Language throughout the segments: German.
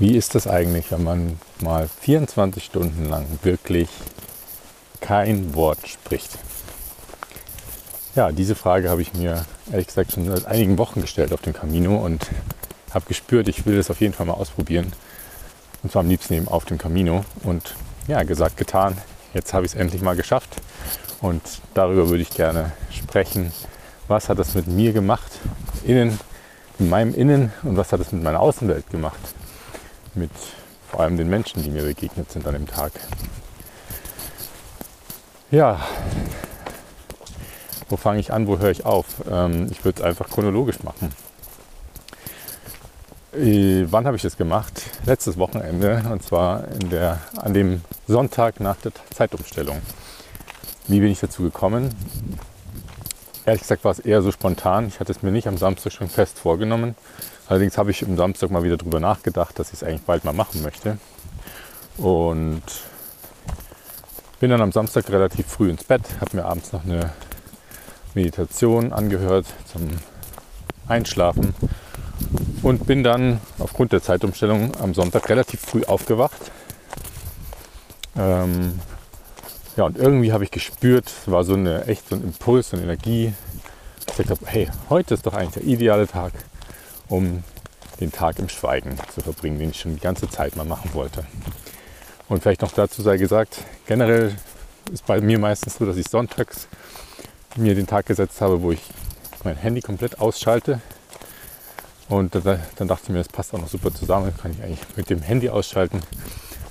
Wie ist das eigentlich, wenn man mal 24 Stunden lang wirklich kein Wort spricht? Ja, diese Frage habe ich mir ehrlich gesagt schon seit einigen Wochen gestellt auf dem Camino und habe gespürt, ich will das auf jeden Fall mal ausprobieren. Und zwar am liebsten eben auf dem Camino. Und ja, gesagt, getan. Jetzt habe ich es endlich mal geschafft. Und darüber würde ich gerne sprechen. Was hat das mit mir gemacht? Innen, in meinem Innen und was hat es mit meiner Außenwelt gemacht? Mit vor allem den Menschen, die mir begegnet sind an dem Tag. Ja, wo fange ich an, wo höre ich auf? Ähm, ich würde es einfach chronologisch machen. Äh, wann habe ich das gemacht? Letztes Wochenende und zwar der, an dem Sonntag nach der Zeitumstellung. Wie bin ich dazu gekommen? Ehrlich gesagt war es eher so spontan. Ich hatte es mir nicht am Samstag schon fest vorgenommen. Allerdings habe ich am Samstag mal wieder darüber nachgedacht, dass ich es eigentlich bald mal machen möchte. Und bin dann am Samstag relativ früh ins Bett, habe mir abends noch eine Meditation angehört zum Einschlafen und bin dann aufgrund der Zeitumstellung am Sonntag relativ früh aufgewacht. Ähm, ja, und irgendwie habe ich gespürt, es war so eine echt so ein Impuls, so eine Energie. Ich habe, hey, heute ist doch eigentlich der ideale Tag, um den Tag im Schweigen zu verbringen, den ich schon die ganze Zeit mal machen wollte. Und vielleicht noch dazu sei gesagt, generell ist bei mir meistens so, dass ich sonntags mir den Tag gesetzt habe, wo ich mein Handy komplett ausschalte und dann dachte ich mir, das passt auch noch super zusammen. Kann ich eigentlich mit dem Handy ausschalten,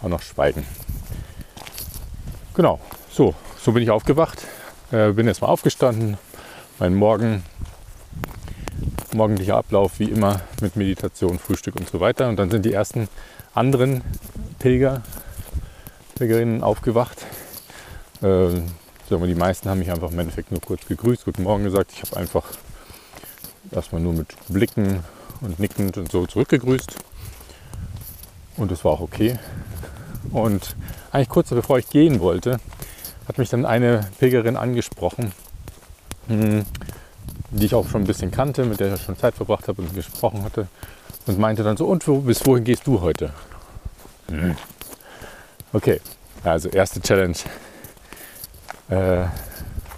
auch noch schweigen. Genau, so, so bin ich aufgewacht. Äh, bin jetzt mal aufgestanden. Mein Morgen, morgendlicher Ablauf wie immer mit Meditation, Frühstück und so weiter. Und dann sind die ersten anderen Pilger, Pilgerinnen aufgewacht. Äh, die meisten haben mich einfach im Endeffekt nur kurz gegrüßt, guten Morgen gesagt. Ich habe einfach erstmal nur mit Blicken und nickend und so zurückgegrüßt. Und das war auch okay. Und eigentlich kurz bevor ich gehen wollte, hat mich dann eine Pilgerin angesprochen, hm, die ich auch schon ein bisschen kannte, mit der ich schon Zeit verbracht habe und gesprochen hatte. Und meinte dann so, und wo, bis wohin gehst du heute? Hm. Okay, also erste Challenge. Äh,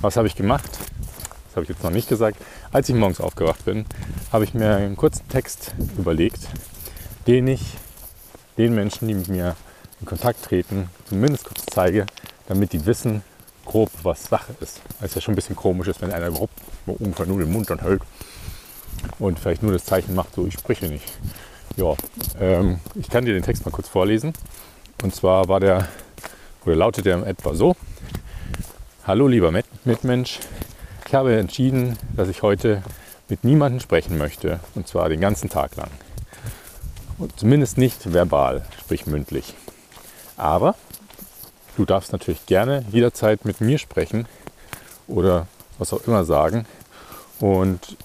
was habe ich gemacht? Das habe ich jetzt noch nicht gesagt. Als ich morgens aufgewacht bin, habe ich mir einen kurzen Text überlegt, den ich den Menschen, die mit mir in Kontakt treten, zumindest kurz zeige, damit die wissen grob, was Sache ist. Weil es ja schon ein bisschen komisch ist, wenn einer grob ungefähr nur den Mund dann hält und vielleicht nur das Zeichen macht, so ich spreche nicht. Ja, ähm, ich kann dir den Text mal kurz vorlesen. Und zwar war der, oder lautet der etwa so: Hallo lieber Mitmensch, ich habe entschieden, dass ich heute mit niemandem sprechen möchte, und zwar den ganzen Tag lang. Und zumindest nicht verbal, sprich mündlich. Aber du darfst natürlich gerne jederzeit mit mir sprechen oder was auch immer sagen. Und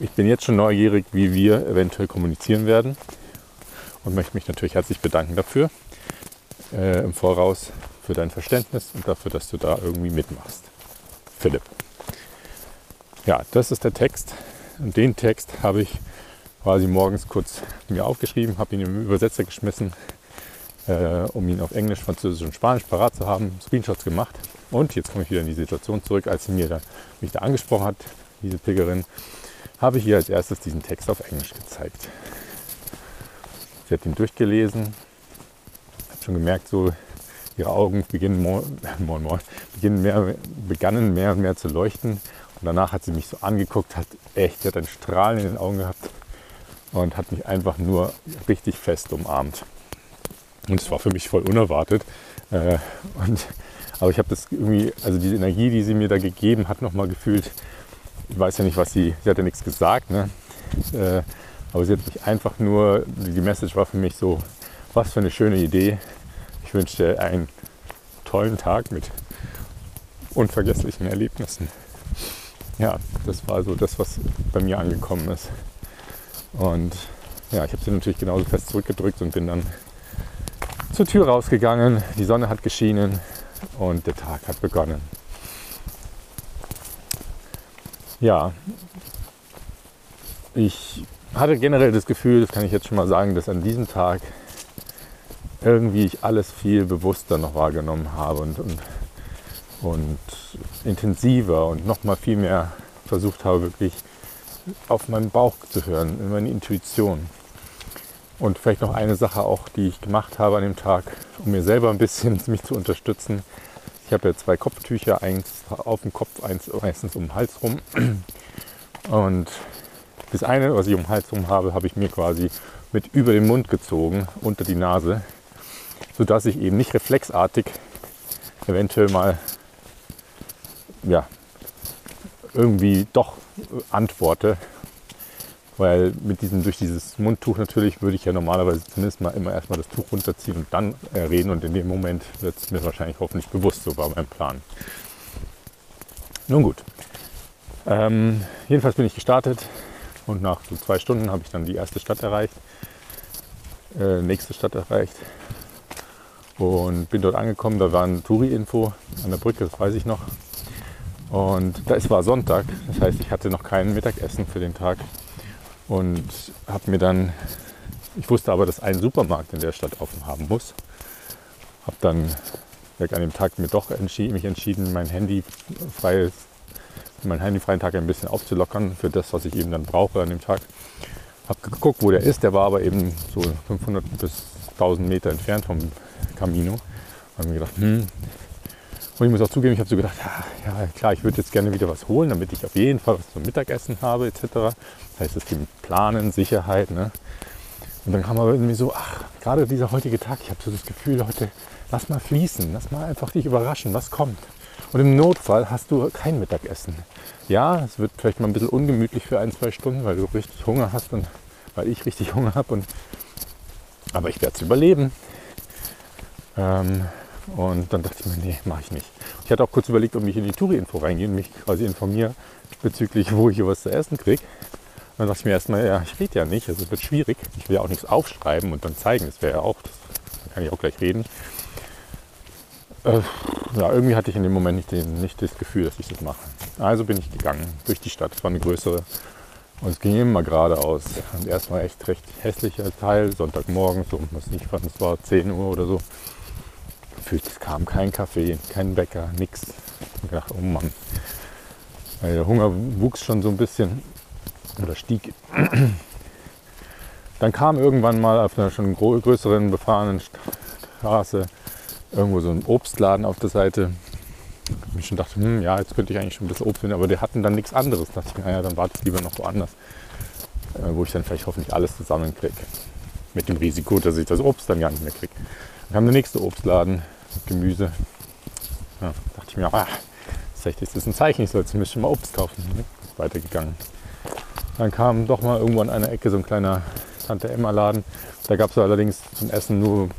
ich bin jetzt schon neugierig, wie wir eventuell kommunizieren werden und möchte mich natürlich herzlich bedanken dafür äh, im Voraus für dein Verständnis und dafür, dass du da irgendwie mitmachst. Philipp. Ja, das ist der Text. Und den Text habe ich quasi morgens kurz mir aufgeschrieben, habe ihn im Übersetzer geschmissen, äh, um ihn auf Englisch, Französisch und Spanisch parat zu haben, Screenshots gemacht. Und jetzt komme ich wieder in die Situation zurück, als sie mir da, mich da angesprochen hat, diese Pilgerin, habe ich ihr als erstes diesen Text auf Englisch gezeigt. Sie hat ihn durchgelesen, habe schon gemerkt, so ihre Augen beginnen, more, more, beginnen mehr, begannen mehr und mehr zu leuchten. Und danach hat sie mich so angeguckt, hat echt, hat ein Strahlen in den Augen gehabt und hat mich einfach nur richtig fest umarmt. Und es war für mich voll unerwartet. Äh, und, aber ich habe das irgendwie, also diese Energie, die sie mir da gegeben hat, nochmal gefühlt. Ich weiß ja nicht, was sie, sie hat ja nichts gesagt, ne? Äh, aber sie hat mich einfach nur, die Message war für mich so, was für eine schöne Idee. Ich wünsche dir einen tollen Tag mit unvergesslichen Erlebnissen. Ja, das war so das, was bei mir angekommen ist. Und ja, ich habe sie natürlich genauso fest zurückgedrückt und bin dann zur Tür rausgegangen. Die Sonne hat geschienen und der Tag hat begonnen. Ja, ich hatte generell das Gefühl, das kann ich jetzt schon mal sagen, dass an diesem Tag irgendwie ich alles viel bewusster noch wahrgenommen habe und, und, und intensiver und noch mal viel mehr versucht habe, wirklich auf meinen Bauch zu hören, in meine Intuition. Und vielleicht noch eine Sache auch, die ich gemacht habe an dem Tag, um mir selber ein bisschen mich zu unterstützen. Ich habe ja zwei Kopftücher, eins auf dem Kopf, eins meistens um den Hals rum. Und das eine, was ich um den Hals rum habe, habe ich mir quasi mit über den Mund gezogen, unter die Nase, sodass ich eben nicht reflexartig eventuell mal ja, irgendwie doch antworte. Weil mit diesem, durch dieses Mundtuch natürlich würde ich ja normalerweise zumindest mal immer erstmal das Tuch runterziehen und dann reden. Und in dem Moment wird es mir wahrscheinlich hoffentlich bewusst, so war mein Plan. Nun gut. Ähm, jedenfalls bin ich gestartet und nach so zwei Stunden habe ich dann die erste Stadt erreicht, äh, nächste Stadt erreicht und bin dort angekommen. Da war ein Touri-Info an der Brücke, das weiß ich noch. Und es war Sonntag, das heißt, ich hatte noch kein Mittagessen für den Tag und habe mir dann, ich wusste aber, dass ein Supermarkt in der Stadt offen haben muss. Habe dann an dem Tag mir doch entschieden, mich entschieden, mein Handy freies, meinen handyfreien Tag ein bisschen aufzulockern für das, was ich eben dann brauche an dem Tag. Habe geguckt, wo der ist. Der war aber eben so 500 bis 1000 Meter entfernt vom Camino. Habe mir gedacht, hm. Und ich muss auch zugeben, ich habe so gedacht, ja, ja, klar, ich würde jetzt gerne wieder was holen, damit ich auf jeden Fall was zum Mittagessen habe, etc. Das heißt, es gibt Planen, Sicherheit. Ne? Und dann kam aber irgendwie so, ach, gerade dieser heutige Tag, ich habe so das Gefühl, Leute, lass mal fließen, lass mal einfach dich überraschen, was kommt. Und im Notfall hast du kein Mittagessen. Ja, es wird vielleicht mal ein bisschen ungemütlich für ein, zwei Stunden, weil du richtig Hunger hast und weil ich richtig Hunger habe. Und, aber ich werde es überleben. Ähm, und dann dachte ich mir, nee, mache ich nicht. Ich hatte auch kurz überlegt, ob ich in die Touri-Info reingehe und mich quasi informiere bezüglich, wo ich hier was zu essen kriege. Dann dachte ich mir erstmal, ja, ich rede ja nicht, also es wird schwierig. Ich will ja auch nichts aufschreiben und dann zeigen. Das wäre ja auch, das kann ich auch gleich reden. Äh, ja, irgendwie hatte ich in dem Moment nicht, den, nicht das Gefühl, dass ich das mache. Also bin ich gegangen durch die Stadt. Es war eine größere und es ging immer geradeaus. Und erstmal echt recht hässlicher Teil, Sonntagmorgen, so was nicht fand, es war 10 Uhr oder so. Gefühlt, kam kein Kaffee, kein Bäcker, nichts. Ich gedacht, oh Mann. Weil der Hunger wuchs schon so ein bisschen oder stieg. Dann kam irgendwann mal auf einer schon größeren befahrenen Straße irgendwo so ein Obstladen auf der Seite. Ich schon dachte, hm, ja, jetzt könnte ich eigentlich schon ein bisschen Obst finden, aber die hatten dann nichts anderes. Da dachte ich, naja, dann warte ich lieber noch woanders, äh, wo ich dann vielleicht hoffentlich alles zusammenkriege. Mit dem Risiko, dass ich das Obst dann gar nicht mehr kriege. Dann kam der nächste Obstladen mit Gemüse. Ja, dachte ich mir, ah, vielleicht ist ein Zeichen, ich soll zumindest schon mal Obst kaufen. Ne? Weitergegangen. Dann kam doch mal irgendwo an einer Ecke so ein kleiner Tante Emma Laden. Da gab es allerdings zum Essen nur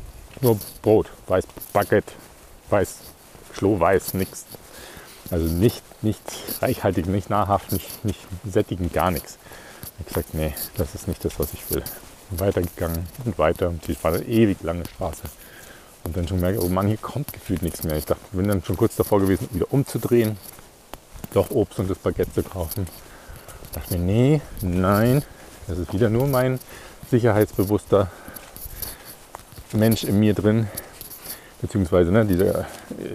nur Brot, weiß Baguette, weiß Schloh, weiß, nichts. Also nicht, nicht reichhaltig, nicht nahrhaft, nicht, nicht sättigend, gar nichts. Ich habe gesagt, nee, das ist nicht das, was ich will. Weitergegangen und weiter. Und die war eine ewig lange Straße. Und dann schon merke, oh Mann, hier kommt gefühlt nichts mehr. Ich dachte, bin dann schon kurz davor gewesen, wieder umzudrehen, doch Obst und das Baguette zu kaufen. Ich dachte mir, nee, nein, das ist wieder nur mein sicherheitsbewusster Mensch in mir drin, beziehungsweise ne, diese äh,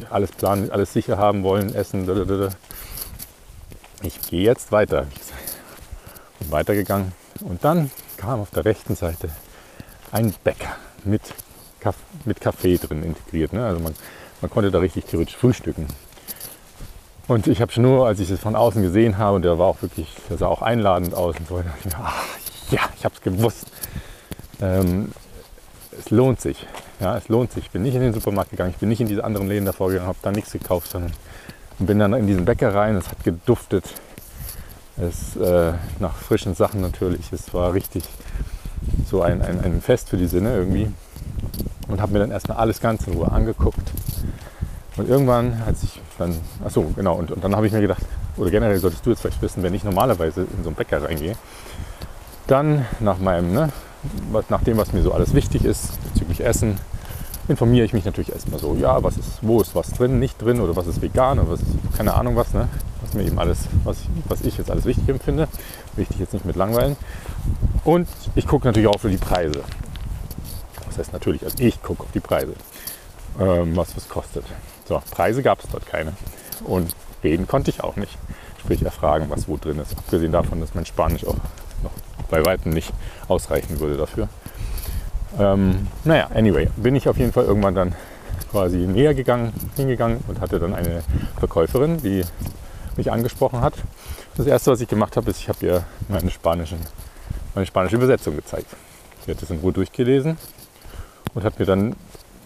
alles planen, alles sicher haben wollen, essen. Ich gehe jetzt weiter. Bin weitergegangen und dann kam auf der rechten Seite ein Bäcker mit, Kaff mit Kaffee drin integriert. Ne? Also man, man konnte da richtig theoretisch frühstücken. Und ich habe schon nur, als ich es von außen gesehen habe, und der war auch wirklich, der sah auch einladend aus und so, dachte ich mir, ach, ja, ich habe es gewusst. Ähm, es lohnt sich. Ja, es lohnt sich. Ich bin nicht in den Supermarkt gegangen, ich bin nicht in diese anderen Läden davor gegangen, habe da nichts gekauft, sondern bin dann in diesen Bäcker rein. Es hat geduftet. Es äh, nach frischen Sachen natürlich. Es war richtig so ein, ein, ein Fest für die Sinne irgendwie. Und habe mir dann erstmal alles ganz in Ruhe angeguckt. Und irgendwann, als ich dann, achso, genau, und, und dann habe ich mir gedacht, oder generell solltest du jetzt vielleicht wissen, wenn ich normalerweise in so einen Bäcker reingehe, dann nach meinem ne, nach dem, was mir so alles wichtig ist bezüglich Essen, informiere ich mich natürlich erstmal so, ja, was ist, wo ist was drin, nicht drin oder was ist vegan oder was ist, keine Ahnung was, ne? Was mir eben alles, was, was ich jetzt alles wichtig empfinde. Wichtig jetzt nicht mit langweilen. Und ich gucke natürlich auch für die Preise. Das heißt natürlich, also ich gucke auf die Preise, ähm, was was kostet. So, Preise gab es dort keine. Und reden konnte ich auch nicht. Sprich, erfragen, was wo drin ist. Abgesehen davon, dass mein Spanisch auch noch bei weitem nicht ausreichen würde dafür. Ähm, naja, anyway, bin ich auf jeden Fall irgendwann dann quasi näher gegangen, hingegangen und hatte dann eine Verkäuferin, die mich angesprochen hat. Das erste, was ich gemacht habe, ist, ich habe ihr meine, spanischen, meine spanische Übersetzung gezeigt. Sie hat es in Ruhe durchgelesen und hat mir dann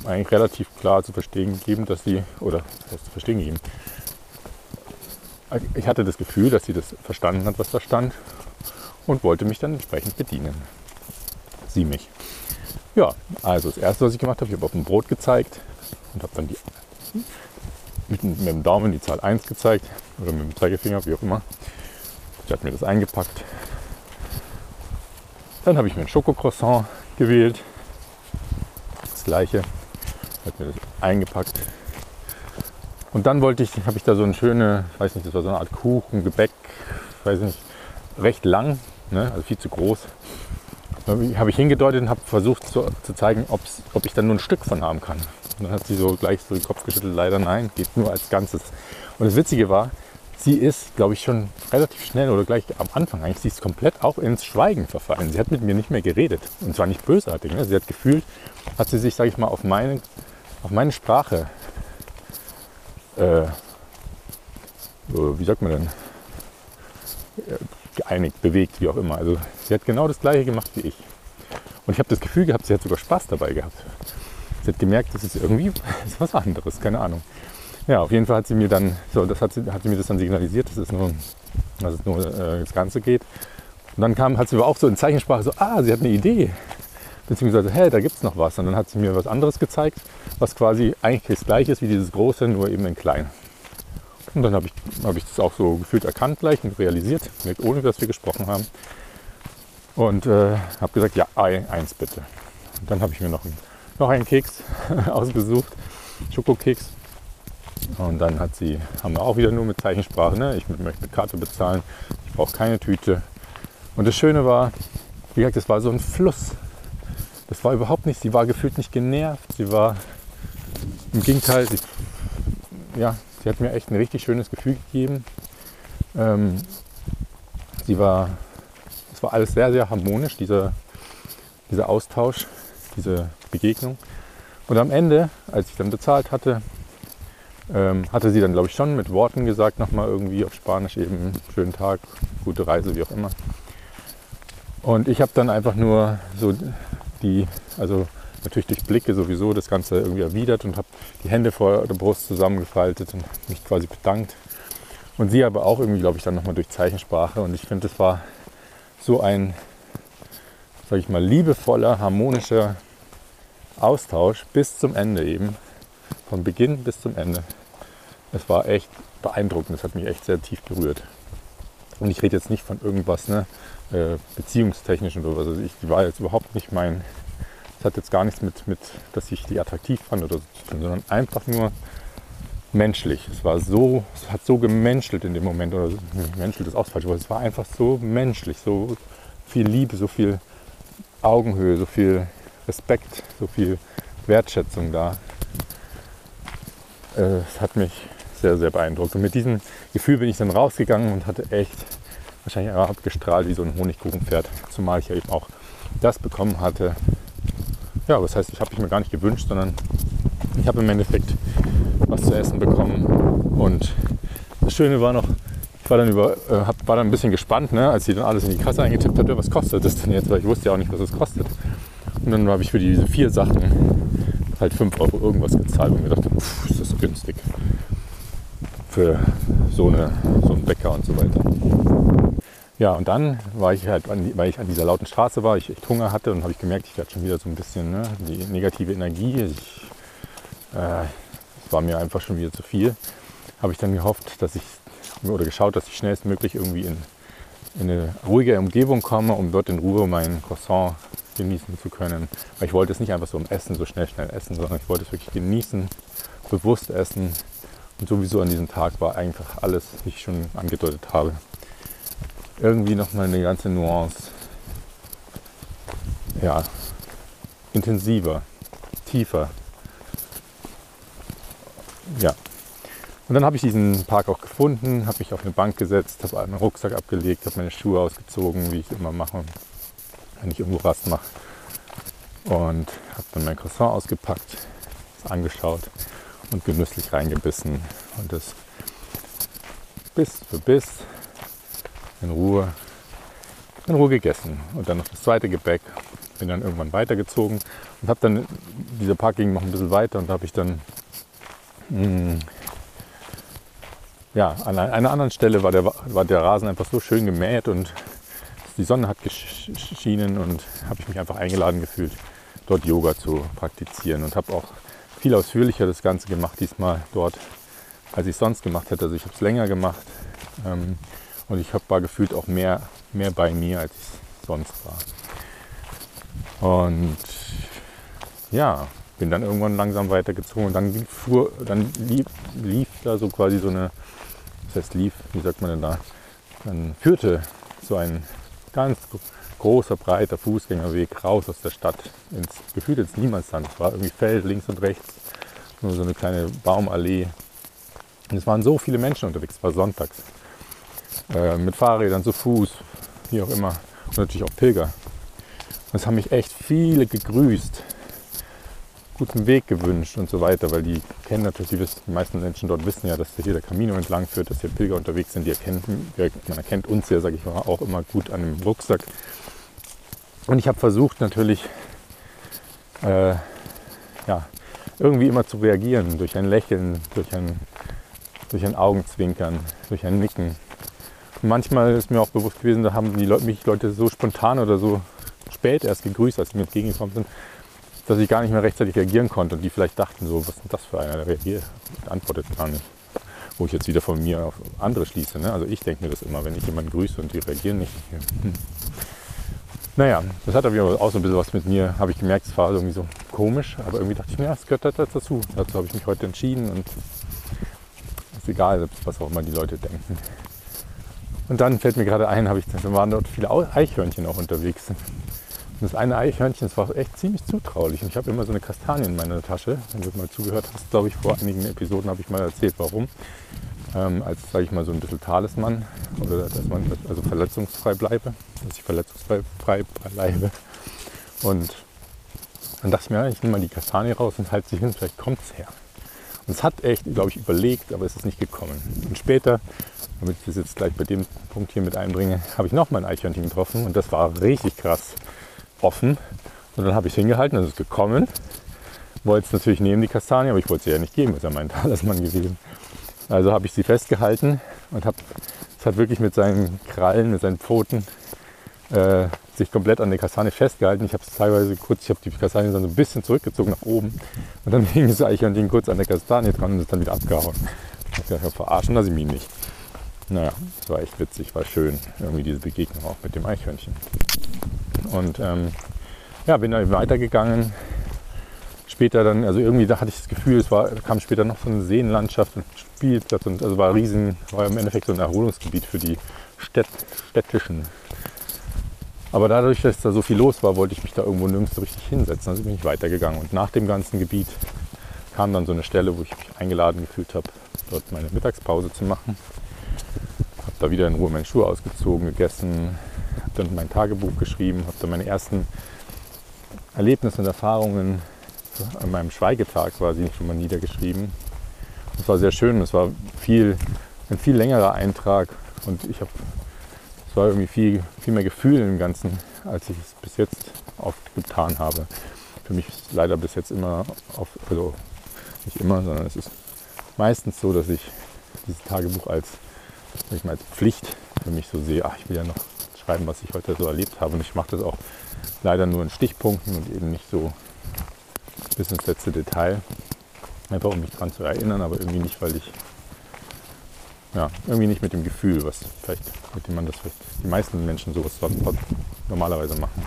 eigentlich relativ klar zu verstehen gegeben, dass sie, oder zu verstehen gegeben, ich hatte das Gefühl, dass sie das verstanden hat, was da stand und wollte mich dann entsprechend bedienen. Sie mich. Ja, also das erste, was ich gemacht habe, ich habe auf dem Brot gezeigt und habe dann die, mit, mit, dem Daumen die Zahl 1 gezeigt oder mit dem Zeigefinger, wie auch immer. Sie hat mir das eingepackt. Dann habe ich mir ein Schokocroissant gewählt. Das gleiche. Hat mir das eingepackt. Und dann wollte ich, habe ich da so eine schöne, weiß nicht, das war so eine Art Kuchen, Gebäck, weiß nicht, recht lang, ne, also viel zu groß. Habe ich hingedeutet und habe versucht zu, zu zeigen, ob ich dann nur ein Stück von haben kann. Und dann hat sie so gleich so den Kopf geschüttelt, leider nein, geht nur als Ganzes. Und das Witzige war, sie ist, glaube ich, schon relativ schnell oder gleich am Anfang eigentlich, sie ist komplett auch ins Schweigen verfallen. Sie hat mit mir nicht mehr geredet. Und zwar nicht bösartig. Ne? Sie hat gefühlt, hat sie sich, sage ich mal, auf meine, auf meine Sprache äh, wie sagt man denn, geeinigt, bewegt, wie auch immer. Also sie hat genau das gleiche gemacht wie ich. Und ich habe das Gefühl gehabt, sie hat sogar Spaß dabei gehabt. Sie hat gemerkt, das ist irgendwie das ist was anderes, keine Ahnung. Ja, auf jeden Fall hat sie mir dann, so, das hat sie, hat sie mir das dann signalisiert, dass es nur, dass es nur äh, das Ganze geht. Und dann kam, hat sie aber auch so in Zeichensprache so, ah, sie hat eine Idee. Beziehungsweise, hey, da gibt es noch was. Und dann hat sie mir was anderes gezeigt, was quasi eigentlich das gleiche ist wie dieses große, nur eben in klein. Und dann habe ich, hab ich das auch so gefühlt erkannt gleich und realisiert, ohne dass wir gesprochen haben. Und äh, habe gesagt, ja, eins bitte. Und dann habe ich mir noch, noch einen Keks ausgesucht, Schokokeks. Und dann hat sie, haben wir auch wieder nur mit Zeichensprache, ne? ich möchte mit Karte bezahlen, ich brauche keine Tüte. Und das Schöne war, wie gesagt, es war so ein Fluss. Das war überhaupt nicht, sie war gefühlt nicht genervt, sie war im Gegenteil, sie, ja, Sie hat mir echt ein richtig schönes Gefühl gegeben. Ähm, sie war, es war alles sehr, sehr harmonisch, dieser, dieser Austausch, diese Begegnung. Und am Ende, als ich dann bezahlt hatte, ähm, hatte sie dann, glaube ich, schon mit Worten gesagt, nochmal irgendwie auf Spanisch eben, schönen Tag, gute Reise, wie auch immer. Und ich habe dann einfach nur so die, also natürlich durch Blicke sowieso das Ganze irgendwie erwidert und habe die Hände vor der Brust zusammengefaltet und mich quasi bedankt. Und sie aber auch irgendwie, glaube ich, dann nochmal durch Zeichensprache. Und ich finde, das war so ein, sage ich mal, liebevoller, harmonischer Austausch bis zum Ende eben. Von Beginn bis zum Ende. Es war echt beeindruckend. Es hat mich echt sehr tief berührt. Und ich rede jetzt nicht von irgendwas ne, äh, beziehungstechnisch oder was. Also ich, die war jetzt überhaupt nicht mein, das hat jetzt gar nichts mit, mit, dass ich die attraktiv fand oder so sondern einfach nur menschlich. Es war so, es hat so gemenschelt in dem Moment, oder menschelt ist auch falsch, aber es war einfach so menschlich, so viel Liebe, so viel Augenhöhe, so viel Respekt, so viel Wertschätzung da. Äh, es hat mich sehr, sehr beeindruckt. Und mit diesem Gefühl bin ich dann rausgegangen und hatte echt wahrscheinlich abgestrahlt wie so ein Honigkuchenpferd, zumal ich ja eben auch das bekommen hatte, ja, das heißt, ich habe ich mir gar nicht gewünscht, sondern ich habe im Endeffekt was zu essen bekommen. Und das Schöne war noch, ich war dann, über, äh, hab, war dann ein bisschen gespannt, ne, als sie dann alles in die Kasse eingetippt hat, was kostet das denn jetzt? Weil ich wusste ja auch nicht, was es kostet. Und dann habe ich für diese vier Sachen halt 5 Euro irgendwas gezahlt und mir dachte, pff, ist das günstig. Für so, eine, so einen Bäcker und so weiter. Ja, und dann war ich halt, weil ich an dieser lauten Straße war, ich echt Hunger hatte und habe ich gemerkt, ich werde schon wieder so ein bisschen ne, die negative Energie. Ich, äh, es war mir einfach schon wieder zu viel. Habe ich dann gehofft, dass ich oder geschaut, dass ich schnellstmöglich irgendwie in, in eine ruhige Umgebung komme, um dort in Ruhe mein Croissant genießen zu können. Weil ich wollte es nicht einfach so im Essen, so schnell, schnell essen, sondern ich wollte es wirklich genießen, bewusst essen. Und sowieso an diesem Tag war einfach alles, wie ich schon angedeutet habe, irgendwie nochmal eine ganze Nuance ja, intensiver, tiefer. Ja. Und dann habe ich diesen Park auch gefunden, habe mich auf eine Bank gesetzt, habe meinen Rucksack abgelegt, habe meine Schuhe ausgezogen, wie ich immer mache, wenn ich irgendwo Rast mache. Und habe dann mein Croissant ausgepackt, es angeschaut und genüsslich reingebissen und das Biss für Biss in Ruhe, in Ruhe gegessen. Und dann noch das zweite Gebäck. Bin dann irgendwann weitergezogen und habe dann, dieser Park ging noch ein bisschen weiter und da habe ich dann, mh, hm, ja, an einer anderen Stelle war der, war der Rasen einfach so schön gemäht und die Sonne hat geschienen und habe ich mich einfach eingeladen gefühlt, dort Yoga zu praktizieren und habe auch viel ausführlicher das Ganze gemacht diesmal dort, als ich sonst gemacht hätte. Also ich habe es länger gemacht ähm, und ich habe gefühlt auch mehr, mehr bei mir, als ich sonst war. Und ja, bin dann irgendwann langsam weitergezogen und dann, fuhr, dann lief, lief da so quasi so eine, das heißt lief, wie sagt man denn da, dann führte so ein ganz großer, breiter Fußgängerweg raus aus der Stadt, ins, gefühlt ins Niemandsland. Es war irgendwie Feld links und rechts, nur so eine kleine Baumallee. Und es waren so viele Menschen unterwegs, es war sonntags. Äh, mit Fahrrädern, zu Fuß, wie auch immer. Und natürlich auch Pilger. Und es haben mich echt viele gegrüßt, guten Weg gewünscht und so weiter, weil die kennen natürlich, die, meisten Menschen dort wissen ja, dass hier der Camino entlang führt, dass hier Pilger unterwegs sind. Die erkennen, man erkennt uns ja, sage ich mal, auch immer gut an dem Rucksack. Und ich habe versucht natürlich, äh, ja, irgendwie immer zu reagieren, durch ein Lächeln, durch ein, durch ein Augenzwinkern, durch ein Nicken. Und manchmal ist mir auch bewusst gewesen, da haben die Leute, mich Leute so spontan oder so spät erst gegrüßt, als sie mir entgegengekommen sind, dass ich gar nicht mehr rechtzeitig reagieren konnte und die vielleicht dachten so, was ist denn das für einer, der reagiert, antwortet gar nicht. Wo ich jetzt wieder von mir auf andere schließe. Ne? Also ich denke mir das immer, wenn ich jemanden grüße und die reagieren nicht. Hm. Naja, das hat aber auch so ein bisschen was mit mir, habe ich gemerkt, es war irgendwie so komisch, aber irgendwie dachte ich mir, ja, es gehört halt dazu. Dazu habe ich mich heute entschieden und ist egal, was auch immer die Leute denken. Und dann fällt mir gerade ein, habe ich, da waren dort viele Eichhörnchen auch unterwegs. Und das eine Eichhörnchen, das war echt ziemlich zutraulich. Und ich habe immer so eine Kastanie in meiner Tasche. Wenn du mal zugehört hast, glaube ich, vor einigen Episoden habe ich mal erzählt, warum ähm, als, sage ich mal, so ein bisschen Talisman oder dass man also verletzungsfrei bleibe, dass ich verletzungsfrei bleibe. Und dann dachte ich mir, ich nehme mal die Kastanie raus und halte sie hin, vielleicht kommt es her. Und es hat echt, glaube ich, überlegt, aber es ist nicht gekommen. Und später, damit ich das jetzt gleich bei dem Punkt hier mit einbringe, habe ich noch mal ein Eichhörnchen getroffen und das war richtig krass offen. Und dann habe ich es hingehalten, dann ist es gekommen. Wollte es natürlich nehmen, die Kastanie, aber ich wollte sie ja nicht geben, ist ja mein Talisman gewesen. Also habe ich sie festgehalten und habe es hat wirklich mit seinen Krallen, mit seinen Pfoten äh, sich komplett an der Kastanie festgehalten. Ich habe es teilweise kurz, ich habe die Kastanie dann so ein bisschen zurückgezogen nach oben und dann hing das Eichhörnchen kurz an der Kastanie dran und ist dann wieder abgehauen. Ich dachte, verarschen lasse ich mich nicht. Naja, es war echt witzig, war schön, irgendwie diese Begegnung auch mit dem Eichhörnchen. Und ähm, ja, bin dann weitergegangen, später dann, also irgendwie da hatte ich das Gefühl, es war, kam später noch so eine Seenlandschaft, ein Spielplatz und also war riesen, war im Endeffekt so ein Erholungsgebiet für die Städt, städtischen. Aber dadurch, dass da so viel los war, wollte ich mich da irgendwo nirgends so richtig hinsetzen. Also bin ich weitergegangen. Und nach dem ganzen Gebiet kam dann so eine Stelle, wo ich mich eingeladen gefühlt habe, dort meine Mittagspause zu machen. Habe da wieder in Ruhe meine Schuhe ausgezogen, gegessen, habe dann mein Tagebuch geschrieben, habe dann meine ersten Erlebnisse und Erfahrungen an meinem Schweigetag quasi schon mal niedergeschrieben. Das war sehr schön, es war viel, ein viel längerer Eintrag und ich habe, es war irgendwie viel, viel mehr Gefühl im Ganzen, als ich es bis jetzt oft getan habe. Für mich ist leider bis jetzt immer, auf, also nicht immer, sondern es ist meistens so, dass ich dieses Tagebuch als, ich mal, als Pflicht für mich so sehe, ach, ich will ja noch schreiben, was ich heute so erlebt habe. Und ich mache das auch leider nur in Stichpunkten und eben nicht so bis ins letzte Detail. Einfach um mich daran zu erinnern, aber irgendwie nicht, weil ich ja, irgendwie nicht mit dem Gefühl, was vielleicht, mit dem man das vielleicht die meisten Menschen sowas normalerweise machen.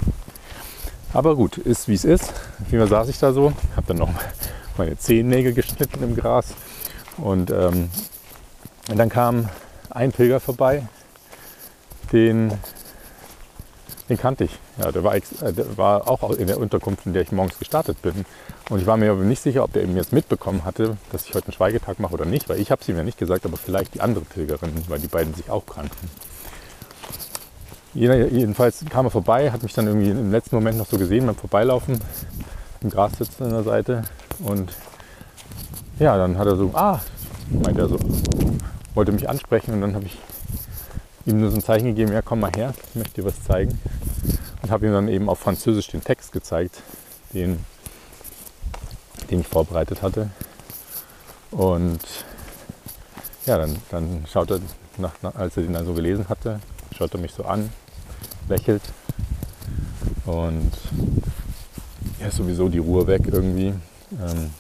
Aber gut, ist wie es ist. Auf jeden Fall saß ich da so, habe dann noch meine Zehennägel geschnitten im Gras und, ähm, und dann kam ein Pilger vorbei, den Den kannte ich. Ja, der war, äh, der war auch in der Unterkunft, in der ich morgens gestartet bin. Und ich war mir aber nicht sicher, ob der eben jetzt mitbekommen hatte, dass ich heute einen Schweigetag mache oder nicht, weil ich habe es ihm ja nicht gesagt, aber vielleicht die andere Pilgerin, weil die beiden sich auch kannten. Jedenfalls kam er vorbei, hat mich dann irgendwie im letzten Moment noch so gesehen beim Vorbeilaufen, im Gras sitzen an der Seite. Und ja, dann hat er so, ah, meinte er so, wollte mich ansprechen und dann habe ich ihm nur so ein Zeichen gegeben, ja komm mal her, ich möchte dir was zeigen. Und habe ihm dann eben auf Französisch den Text gezeigt, den, den ich vorbereitet hatte. Und ja, dann, dann schaut er, nach, als er den dann so gelesen hatte, schaut er mich so an, lächelt und ja, sowieso die Ruhe weg irgendwie. Ähm,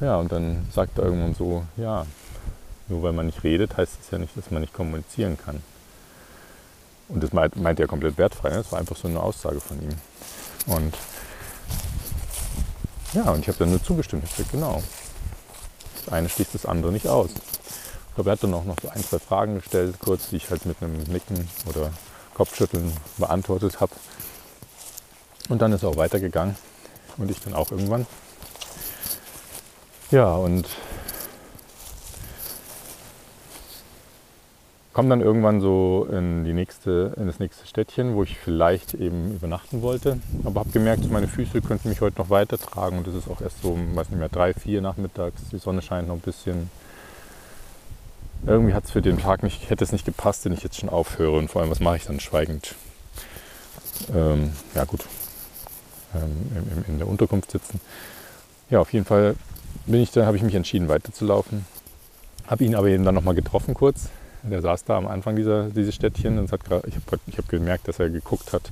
ja, und dann sagt er irgendwann so, ja, nur weil man nicht redet, heißt es ja nicht, dass man nicht kommunizieren kann. Und das meint, meint er komplett wertfrei. Ne? Das war einfach so eine Aussage von ihm. Und ja, und ich habe dann nur zugestimmt. Ich habe gesagt, genau. Das eine schließt das andere nicht aus. Ich glaube, er hat dann auch noch so ein, zwei Fragen gestellt, kurz, die ich halt mit einem Nicken oder Kopfschütteln beantwortet habe. Und dann ist er auch weitergegangen. Und ich dann auch irgendwann. Ja, und komme dann irgendwann so in, die nächste, in das nächste Städtchen, wo ich vielleicht eben übernachten wollte. Aber habe gemerkt, meine Füße könnten mich heute noch weiter tragen. Und es ist auch erst so, weiß nicht mehr, drei, vier nachmittags. Die Sonne scheint noch ein bisschen. Irgendwie hat es für den Tag nicht, hätte es nicht gepasst, den ich jetzt schon aufhöre. Und vor allem, was mache ich dann schweigend? Ähm, ja gut, ähm, in, in der Unterkunft sitzen. Ja, auf jeden Fall bin ich dann, habe ich mich entschieden weiterzulaufen. Habe ihn aber eben dann nochmal getroffen kurz. Der saß da am Anfang dieser, dieses Städtchen und hat grad, ich habe hab gemerkt, dass er geguckt hat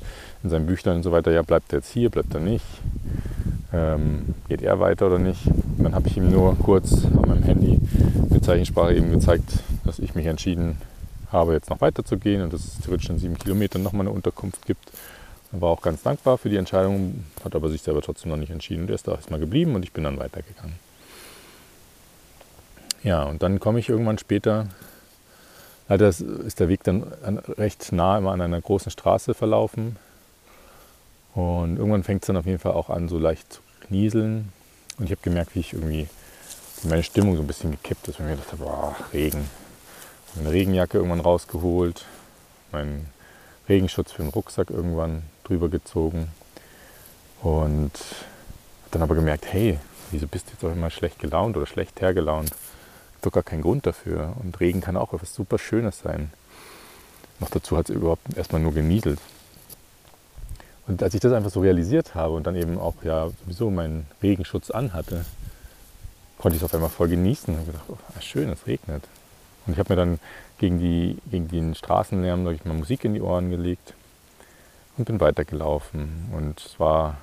in seinem Büchlein und so weiter, ja, bleibt er jetzt hier, bleibt er nicht, ähm, geht er weiter oder nicht. Und dann habe ich ihm nur kurz an meinem Handy mit Zeichensprache eben gezeigt, dass ich mich entschieden habe, jetzt noch weiterzugehen und dass es theoretisch in sieben Kilometern nochmal eine Unterkunft gibt. Er war auch ganz dankbar für die Entscheidung, hat aber sich selber trotzdem noch nicht entschieden. Der ist da erstmal geblieben und ich bin dann weitergegangen. Ja, und dann komme ich irgendwann später, leider ist der Weg dann recht nah immer an einer großen Straße verlaufen. Und irgendwann fängt es dann auf jeden Fall auch an, so leicht zu knieseln. Und ich habe gemerkt, wie ich irgendwie meine Stimmung so ein bisschen gekippt ist, weil ich mir gedacht habe, boah, Regen. Meine Regenjacke irgendwann rausgeholt, meinen Regenschutz für den Rucksack irgendwann drüber gezogen. Und dann aber gemerkt, hey, wieso bist du jetzt auch immer schlecht gelaunt oder schlecht hergelaunt? Doch gar keinen Grund dafür. Und Regen kann auch etwas super Schönes sein. Noch dazu hat es überhaupt erstmal nur genieselt. Und als ich das einfach so realisiert habe und dann eben auch ja sowieso meinen Regenschutz anhatte, konnte ich es auf einmal voll genießen und gedacht, oh, schön, es regnet. Und ich habe mir dann gegen, die, gegen den Straßenlärm ich mal Musik in die Ohren gelegt und bin weitergelaufen. Und es war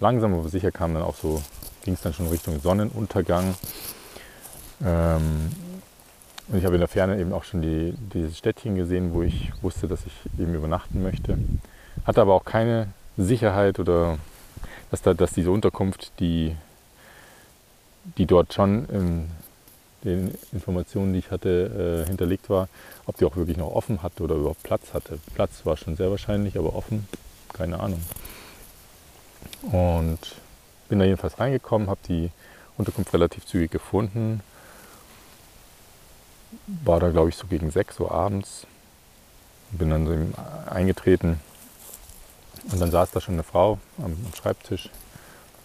langsam, aber sicher kam dann auch so, ging es dann schon Richtung Sonnenuntergang. Ähm, und ich habe in der Ferne eben auch schon die, dieses Städtchen gesehen, wo ich wusste, dass ich eben übernachten möchte. Hatte aber auch keine Sicherheit oder dass, da, dass diese Unterkunft, die, die dort schon in den Informationen, die ich hatte, äh, hinterlegt war, ob die auch wirklich noch offen hatte oder überhaupt Platz hatte. Platz war schon sehr wahrscheinlich, aber offen, keine Ahnung. Und bin da jedenfalls reingekommen, habe die Unterkunft relativ zügig gefunden. War da, glaube ich, so gegen 6 Uhr abends. Bin dann so eingetreten und dann saß da schon eine Frau am Schreibtisch,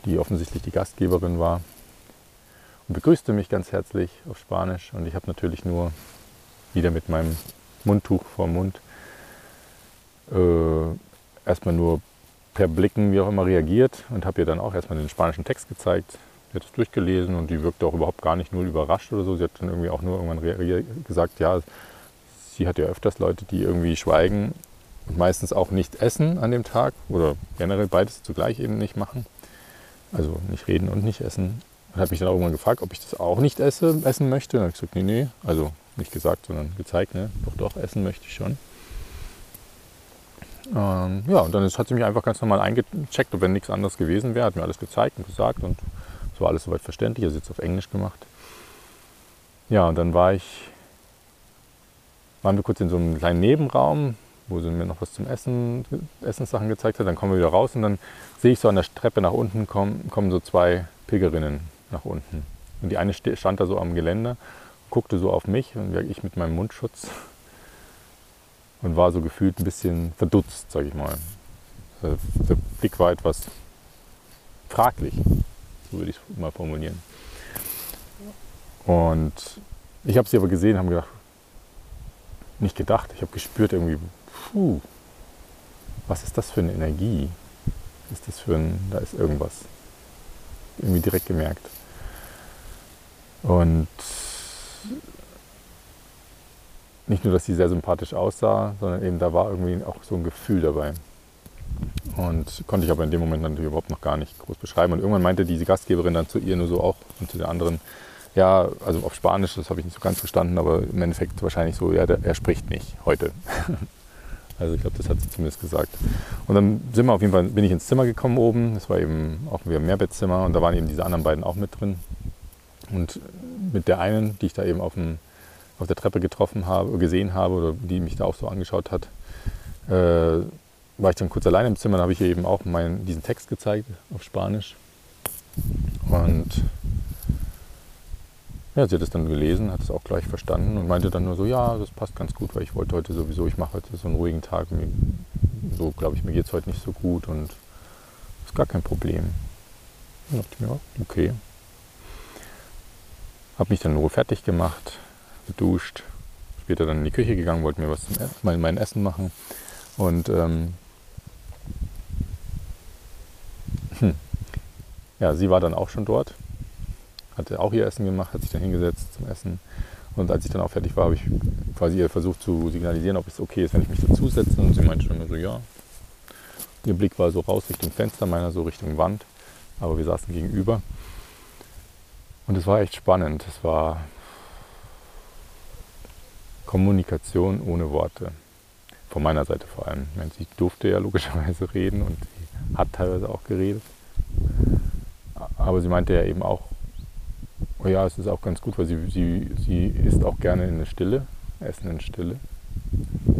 die offensichtlich die Gastgeberin war und begrüßte mich ganz herzlich auf Spanisch. Und ich habe natürlich nur wieder mit meinem Mundtuch vorm Mund äh, erstmal nur per Blicken, wie auch immer, reagiert und habe ihr dann auch erstmal den spanischen Text gezeigt. Es durchgelesen und die wirkte auch überhaupt gar nicht nur überrascht oder so. Sie hat dann irgendwie auch nur irgendwann gesagt, ja, sie hat ja öfters Leute, die irgendwie schweigen und meistens auch nicht essen an dem Tag oder generell beides zugleich eben nicht machen. Also nicht reden und nicht essen. Und hat mich dann auch irgendwann gefragt, ob ich das auch nicht esse, essen möchte. Und dann habe ich gesagt, nee, nee. Also nicht gesagt, sondern gezeigt, ne? Doch, doch, essen möchte ich schon. Ähm, ja, und dann ist, hat sie mich einfach ganz normal eingecheckt, ob wenn nichts anderes gewesen wäre, hat mir alles gezeigt und gesagt und war alles soweit verständlich. Also jetzt auf Englisch gemacht. Ja, und dann war ich, waren wir kurz in so einem kleinen Nebenraum, wo sie mir noch was zum Essen, Essenssachen gezeigt hat. Dann kommen wir wieder raus und dann sehe ich so an der Treppe nach unten kommen, kommen so zwei Pilgerinnen nach unten. Und die eine stand da so am Geländer, guckte so auf mich und ich mit meinem Mundschutz und war so gefühlt ein bisschen verdutzt, sage ich mal. Der Blick war etwas fraglich, so würde ich es mal formulieren. Und ich habe sie aber gesehen, habe gedacht, nicht gedacht, ich habe gespürt irgendwie, puh, was ist das für eine Energie? Ist das für ein, da ist irgendwas. Irgendwie direkt gemerkt. Und nicht nur, dass sie sehr sympathisch aussah, sondern eben da war irgendwie auch so ein Gefühl dabei. Und konnte ich aber in dem Moment natürlich überhaupt noch gar nicht groß beschreiben. Und irgendwann meinte diese Gastgeberin dann zu ihr nur so auch und zu den anderen, ja, also auf Spanisch, das habe ich nicht so ganz verstanden, aber im Endeffekt wahrscheinlich so, ja, der, er spricht nicht heute. also ich glaube, das hat sie zumindest gesagt. Und dann sind wir auf jeden Fall, bin ich ins Zimmer gekommen oben. Das war eben auch wieder ein Mehrbettzimmer und da waren eben diese anderen beiden auch mit drin. Und mit der einen, die ich da eben auf, dem, auf der Treppe getroffen habe, gesehen habe oder die mich da auch so angeschaut hat, äh, war ich dann kurz alleine im Zimmer. Dann habe ich ihr eben auch meinen, diesen Text gezeigt auf Spanisch. Und ja, sie hat es dann gelesen, hat es auch gleich verstanden und meinte dann nur so, ja, das passt ganz gut, weil ich wollte heute sowieso, ich mache heute so einen ruhigen Tag. Mir, so glaube ich, mir geht es heute nicht so gut und ist gar kein Problem. Dann dachte ich mir, okay. Habe mich dann nur fertig gemacht, geduscht, später dann in die Küche gegangen, wollte mir was zum mein, mein Essen machen. Und ähm, hm, ja, sie war dann auch schon dort, hatte auch ihr Essen gemacht, hat sich dann hingesetzt zum Essen. Und als ich dann auch fertig war, habe ich quasi ihr versucht zu signalisieren, ob es okay ist, wenn ich mich dazusetze. Und sie meinte dann so, ja. Ihr Blick war so raus Richtung Fenster, meiner so Richtung Wand. Aber wir saßen gegenüber. Und es war echt spannend. Es war Kommunikation ohne Worte. Von meiner Seite vor allem. Ich meine, sie durfte ja logischerweise reden und hat teilweise auch geredet. Aber sie meinte ja eben auch, oh ja, es ist auch ganz gut, weil sie, sie, sie isst auch gerne in der Stille, Essen in Stille.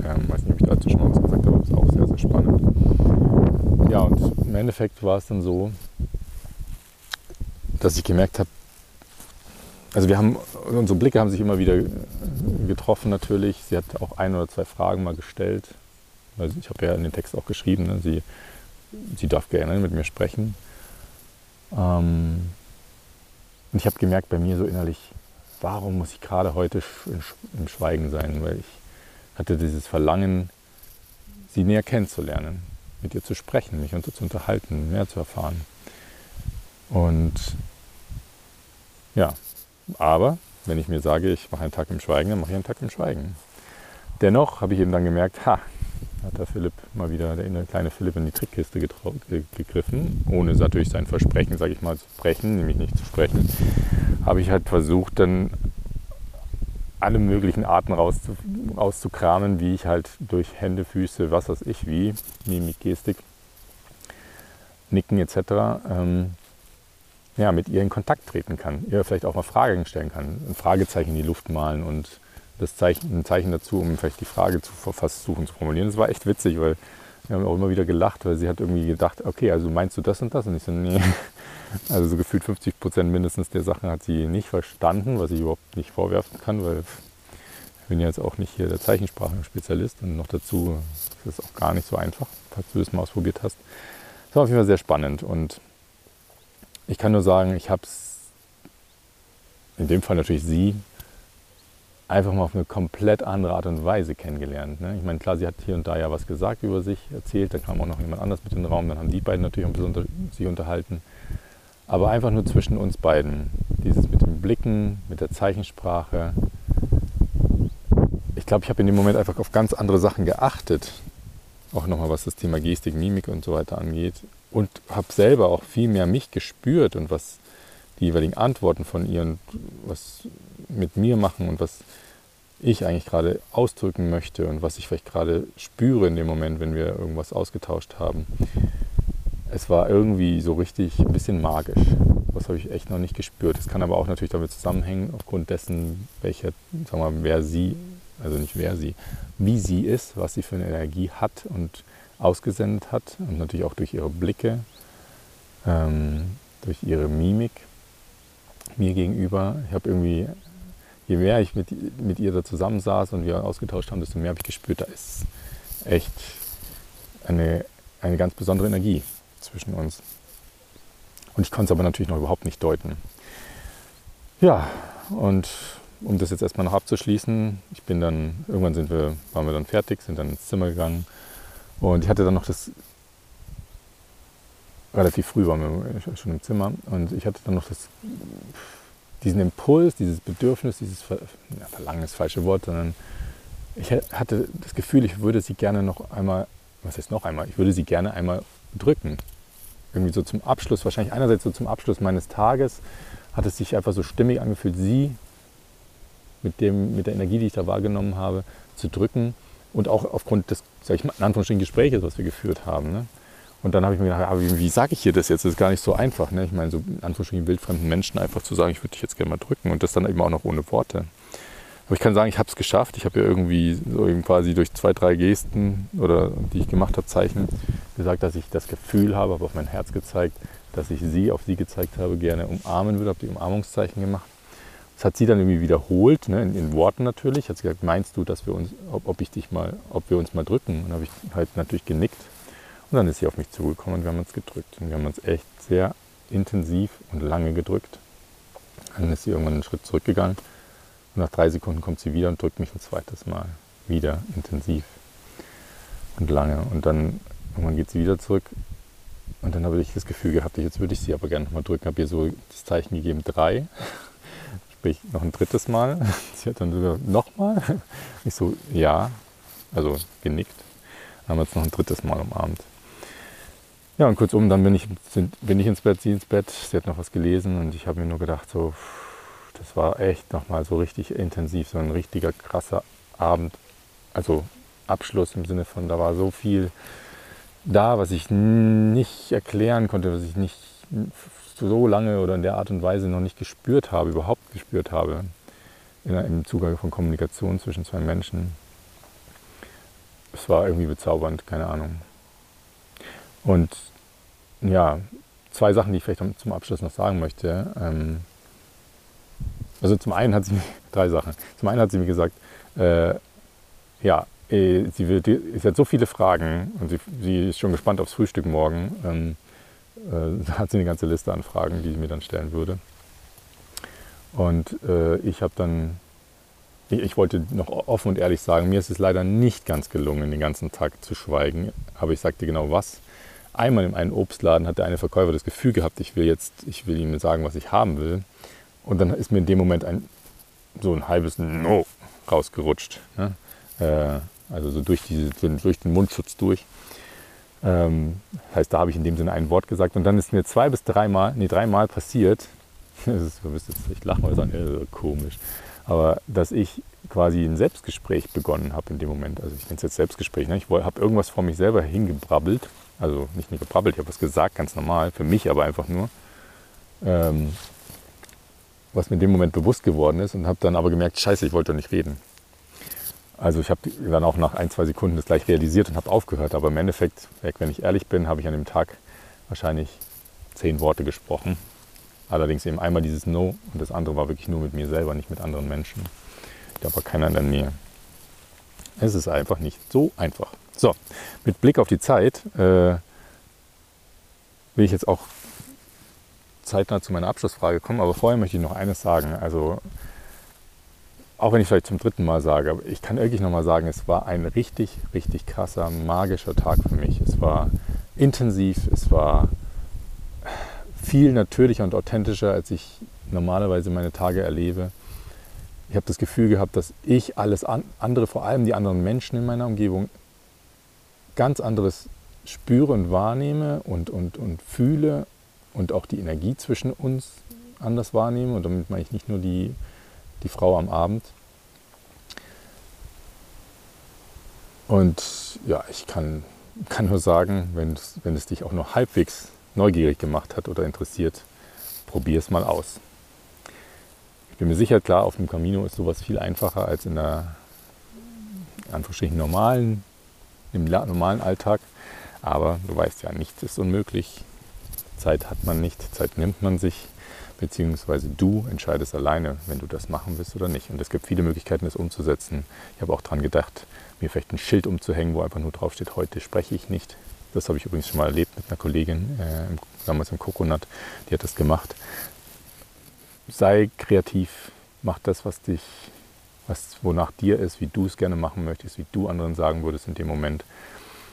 Ähm, weiß nicht, ob ich dazu schon mal was gesagt habe, aber das ist auch sehr, sehr spannend. Ja, und im Endeffekt war es dann so, dass ich gemerkt habe, also wir haben, unsere Blicke haben sich immer wieder getroffen natürlich. Sie hat auch ein oder zwei Fragen mal gestellt. Also ich habe ja in den Text auch geschrieben, ne? sie, sie darf gerne mit mir sprechen. Ähm, und ich habe gemerkt bei mir so innerlich, warum muss ich gerade heute im Schweigen sein? Weil ich hatte dieses Verlangen, sie näher kennenzulernen, mit ihr zu sprechen, mich zu unterhalten, mehr zu erfahren. Und ja, aber wenn ich mir sage, ich mache einen Tag im Schweigen, dann mache ich einen Tag im Schweigen. Dennoch habe ich eben dann gemerkt, ha, hat der Philipp mal wieder, der kleine Philipp in die Trickkiste gegriffen, ohne natürlich sein Versprechen, sage ich mal, zu brechen, nämlich nicht zu sprechen, habe ich halt versucht, dann alle möglichen Arten rauszu, rauszukramen, wie ich halt durch Hände, Füße, was weiß ich, wie, Mimik, Gestik, Nicken etc. Ähm, ja, mit ihr in Kontakt treten kann, ihr vielleicht auch mal Fragen stellen kann, ein Fragezeichen in die Luft malen und das Zeichen, ein Zeichen dazu, um vielleicht die Frage zu versuchen zu formulieren. Das war echt witzig, weil wir haben auch immer wieder gelacht, weil sie hat irgendwie gedacht, okay, also meinst du das und das? Und ich so, nee. Also so gefühlt 50 Prozent mindestens der Sachen hat sie nicht verstanden, was ich überhaupt nicht vorwerfen kann, weil ich bin jetzt auch nicht hier der Zeichensprachenspezialist und noch dazu ist es auch gar nicht so einfach, falls du das mal ausprobiert hast. Das war auf jeden Fall sehr spannend und ich kann nur sagen, ich habe es, in dem Fall natürlich sie, einfach mal auf eine komplett andere Art und Weise kennengelernt. Ne? Ich meine, klar, sie hat hier und da ja was gesagt über sich, erzählt, dann kam auch noch jemand anders mit in den Raum, dann haben die beiden natürlich ein bisschen unter, sich unterhalten. Aber einfach nur zwischen uns beiden. Dieses mit den Blicken, mit der Zeichensprache. Ich glaube, ich habe in dem Moment einfach auf ganz andere Sachen geachtet. Auch nochmal, was das Thema Gestik, Mimik und so weiter angeht und habe selber auch viel mehr mich gespürt und was die jeweiligen Antworten von ihr und was mit mir machen und was ich eigentlich gerade ausdrücken möchte und was ich vielleicht gerade spüre in dem Moment, wenn wir irgendwas ausgetauscht haben. Es war irgendwie so richtig ein bisschen magisch. Das habe ich echt noch nicht gespürt. Es kann aber auch natürlich damit zusammenhängen, aufgrund dessen, welcher, wir mal, wer sie also nicht wer sie, wie sie ist, was sie für eine Energie hat und ausgesendet hat und natürlich auch durch ihre Blicke, ähm, durch ihre Mimik mir gegenüber. Ich habe irgendwie, je mehr ich mit, mit ihr da zusammensaß und wir ausgetauscht haben, desto mehr habe ich gespürt, da ist echt eine, eine ganz besondere Energie zwischen uns. Und ich konnte es aber natürlich noch überhaupt nicht deuten. Ja, und um das jetzt erstmal noch abzuschließen, ich bin dann, irgendwann sind wir, waren wir dann fertig, sind dann ins Zimmer gegangen und ich hatte dann noch das, relativ früh waren wir schon im Zimmer und ich hatte dann noch das, diesen Impuls, dieses Bedürfnis, dieses Ver, ja, Verlangen ist das falsche Wort, sondern ich hatte das Gefühl, ich würde sie gerne noch einmal, was heißt noch einmal, ich würde sie gerne einmal drücken. Irgendwie so zum Abschluss, wahrscheinlich einerseits so zum Abschluss meines Tages, hat es sich einfach so stimmig angefühlt, sie mit, dem, mit der Energie, die ich da wahrgenommen habe, zu drücken und auch aufgrund des, sag ich mal, in Anführungsstrichen Gespräches, was wir geführt haben. Ne? Und dann habe ich mir gedacht, aber wie, wie sage ich hier das jetzt? Das ist gar nicht so einfach. Ne? Ich meine, so in Anführungsstrichen wildfremden Menschen einfach zu sagen, ich würde dich jetzt gerne mal drücken und das dann eben auch noch ohne Worte. Aber ich kann sagen, ich habe es geschafft. Ich habe ja irgendwie so eben quasi durch zwei, drei Gesten oder die ich gemacht habe, Zeichen gesagt, dass ich das Gefühl habe, habe auf mein Herz gezeigt, dass ich sie auf sie gezeigt habe, gerne umarmen würde, habe die Umarmungszeichen gemacht. Das hat sie dann irgendwie wiederholt, ne, in, in, Worten natürlich. Hat sie gesagt, meinst du, dass wir uns, ob, ob, ich dich mal, ob wir uns mal drücken? Und habe ich halt natürlich genickt. Und dann ist sie auf mich zugekommen und wir haben uns gedrückt. Und wir haben uns echt sehr intensiv und lange gedrückt. Dann ist sie irgendwann einen Schritt zurückgegangen. Und nach drei Sekunden kommt sie wieder und drückt mich ein zweites Mal. Wieder intensiv und lange. Und dann irgendwann geht sie wieder zurück. Und dann habe ich das Gefühl gehabt, jetzt würde ich sie aber gerne nochmal drücken. Habe ihr so das Zeichen gegeben, drei. Sprich, noch ein drittes Mal. Sie hat dann sogar nochmal. Ich so, ja. Also genickt. Dann haben wir uns noch ein drittes Mal umarmt. Ja, und kurzum, dann bin ich, bin ich ins Bett, sie ins Bett. Sie hat noch was gelesen und ich habe mir nur gedacht, so, das war echt nochmal so richtig intensiv, so ein richtiger krasser Abend. Also Abschluss im Sinne von, da war so viel da, was ich nicht erklären konnte, was ich nicht so lange oder in der Art und Weise noch nicht gespürt habe, überhaupt gespürt habe, im Zugang von Kommunikation zwischen zwei Menschen. Es war irgendwie bezaubernd, keine Ahnung. Und ja, zwei Sachen, die ich vielleicht zum Abschluss noch sagen möchte. Ähm, also zum einen hat sie mir, drei Sachen. Zum einen hat sie mir gesagt, äh, ja, äh, sie, wird, sie hat so viele Fragen und sie, sie ist schon gespannt aufs Frühstück morgen. Ähm, äh, da hat sie eine ganze Liste an Fragen, die sie mir dann stellen würde. Und äh, ich habe dann, ich, ich, wollte noch offen und ehrlich sagen, mir ist es leider nicht ganz gelungen, den ganzen Tag zu schweigen. Aber ich sagte genau was. Einmal in einem Obstladen hat der eine Verkäufer das Gefühl gehabt, ich will jetzt, ich will ihm sagen, was ich haben will. Und dann ist mir in dem Moment ein so ein halbes No rausgerutscht. Ne? Äh, also so durch, diese, durch den Mundschutz durch. Ähm, heißt, da habe ich in dem Sinne ein Wort gesagt und dann ist mir zwei bis dreimal, nee, dreimal passiert, das ist, jetzt nicht lachen oder sagen, äh, komisch, aber dass ich quasi ein Selbstgespräch begonnen habe in dem Moment. Also ich nenne es jetzt Selbstgespräch. Ne? Ich habe irgendwas vor mich selber hingebrabbelt, also nicht nur gebrabbelt, ich habe was gesagt, ganz normal, für mich aber einfach nur. Ähm, was mir in dem Moment bewusst geworden ist und habe dann aber gemerkt, scheiße, ich wollte doch nicht reden. Also ich habe dann auch nach ein, zwei Sekunden das gleich realisiert und habe aufgehört. Aber im Endeffekt, wenn ich ehrlich bin, habe ich an dem Tag wahrscheinlich zehn Worte gesprochen. Allerdings eben einmal dieses No und das andere war wirklich nur mit mir selber, nicht mit anderen Menschen. Da war keiner in der Nähe. Es ist einfach nicht so einfach. So, mit Blick auf die Zeit äh, will ich jetzt auch zeitnah zu meiner Abschlussfrage kommen. Aber vorher möchte ich noch eines sagen. Also auch wenn ich vielleicht zum dritten Mal sage, aber ich kann wirklich nochmal sagen, es war ein richtig, richtig krasser, magischer Tag für mich. Es war intensiv, es war viel natürlicher und authentischer, als ich normalerweise meine Tage erlebe. Ich habe das Gefühl gehabt, dass ich alles andere, vor allem die anderen Menschen in meiner Umgebung, ganz anderes spüre und wahrnehme und, und, und fühle und auch die Energie zwischen uns anders wahrnehme. Und damit meine ich nicht nur die die Frau am Abend. Und ja, ich kann, kann nur sagen, wenn es, dich auch nur halbwegs neugierig gemacht hat oder interessiert, probier es mal aus. Ich bin mir sicher, klar, auf dem Camino ist sowas viel einfacher als in Anführungsstrichen normalen, im normalen Alltag. Aber du weißt ja, nichts ist unmöglich. Zeit hat man nicht, Zeit nimmt man sich, beziehungsweise du entscheidest alleine, wenn du das machen willst oder nicht. Und es gibt viele Möglichkeiten, das umzusetzen. Ich habe auch daran gedacht, mir vielleicht ein Schild umzuhängen, wo einfach nur draufsteht, heute spreche ich nicht. Das habe ich übrigens schon mal erlebt mit einer Kollegin, äh, damals im Coconut, die hat das gemacht. Sei kreativ, mach das, was dich, was wonach dir ist, wie du es gerne machen möchtest, wie du anderen sagen würdest in dem Moment,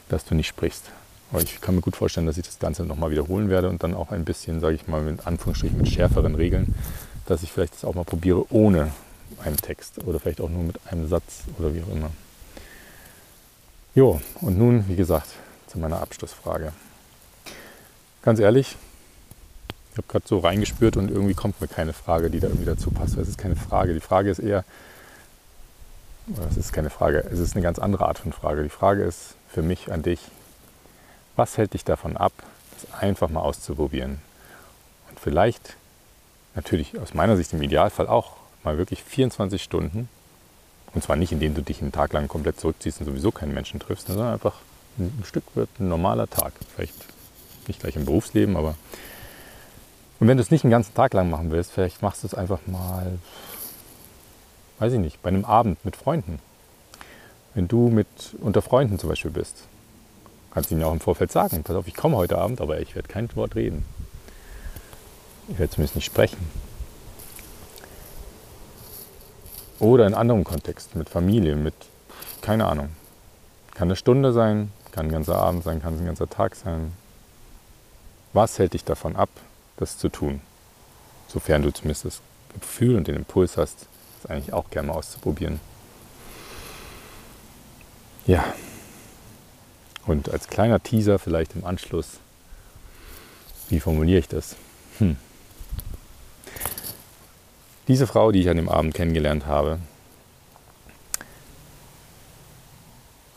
dass du nicht sprichst. Aber ich kann mir gut vorstellen, dass ich das Ganze nochmal wiederholen werde und dann auch ein bisschen, sage ich mal, mit Anführungsstrichen mit schärferen Regeln, dass ich vielleicht das auch mal probiere ohne einen Text oder vielleicht auch nur mit einem Satz oder wie auch immer. Jo, und nun, wie gesagt, zu meiner Abschlussfrage. Ganz ehrlich, ich habe gerade so reingespürt und irgendwie kommt mir keine Frage, die da irgendwie dazu passt. Es ist keine Frage. Die Frage ist eher, es ist keine Frage, es ist eine ganz andere Art von Frage. Die Frage ist für mich an dich, was hält dich davon ab, das einfach mal auszuprobieren? Und vielleicht, natürlich aus meiner Sicht im Idealfall auch, mal wirklich 24 Stunden, und zwar nicht, indem du dich einen Tag lang komplett zurückziehst und sowieso keinen Menschen triffst, sondern einfach ein Stück wird ein normaler Tag. Vielleicht nicht gleich im Berufsleben, aber. Und wenn du es nicht einen ganzen Tag lang machen willst, vielleicht machst du es einfach mal, weiß ich nicht, bei einem Abend mit Freunden. Wenn du mit unter Freunden zum Beispiel bist, kannst du ihnen auch im Vorfeld sagen, pass auf, ich komme heute Abend, aber ich werde kein Wort reden. Ich werde zumindest nicht sprechen. Oder in anderem Kontext, mit Familie, mit, keine Ahnung. Kann eine Stunde sein, kann ein ganzer Abend sein, kann ein ganzer Tag sein. Was hält dich davon ab, das zu tun? Sofern du zumindest das Gefühl und den Impuls hast, das eigentlich auch gerne mal auszuprobieren. Ja, und als kleiner Teaser vielleicht im Anschluss, wie formuliere ich das? Hm. Diese Frau, die ich an dem Abend kennengelernt habe,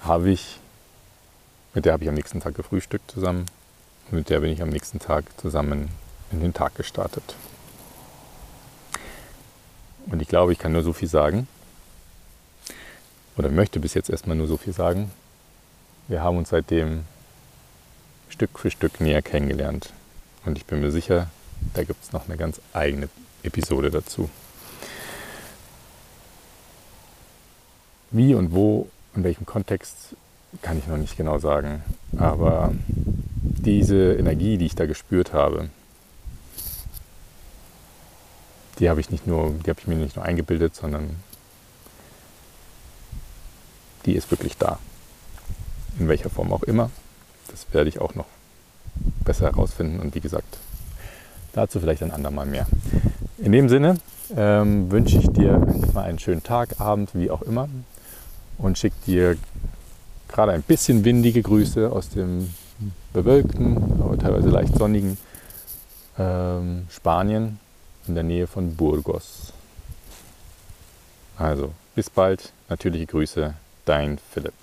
habe ich, mit der habe ich am nächsten Tag gefrühstückt zusammen. Und mit der bin ich am nächsten Tag zusammen in den Tag gestartet. Und ich glaube, ich kann nur so viel sagen. Oder möchte bis jetzt erstmal nur so viel sagen wir haben uns seitdem Stück für Stück näher kennengelernt. Und ich bin mir sicher, da gibt es noch eine ganz eigene Episode dazu. Wie und wo, in welchem Kontext, kann ich noch nicht genau sagen. Aber diese Energie, die ich da gespürt habe, die habe ich nicht nur, die habe ich mir nicht nur eingebildet, sondern die ist wirklich da in welcher Form auch immer. Das werde ich auch noch besser herausfinden und wie gesagt, dazu vielleicht ein andermal mehr. In dem Sinne ähm, wünsche ich dir mal einen schönen Tag, Abend, wie auch immer und schicke dir gerade ein bisschen windige Grüße aus dem bewölkten, aber teilweise leicht sonnigen ähm, Spanien in der Nähe von Burgos. Also bis bald, natürliche Grüße, dein Philipp.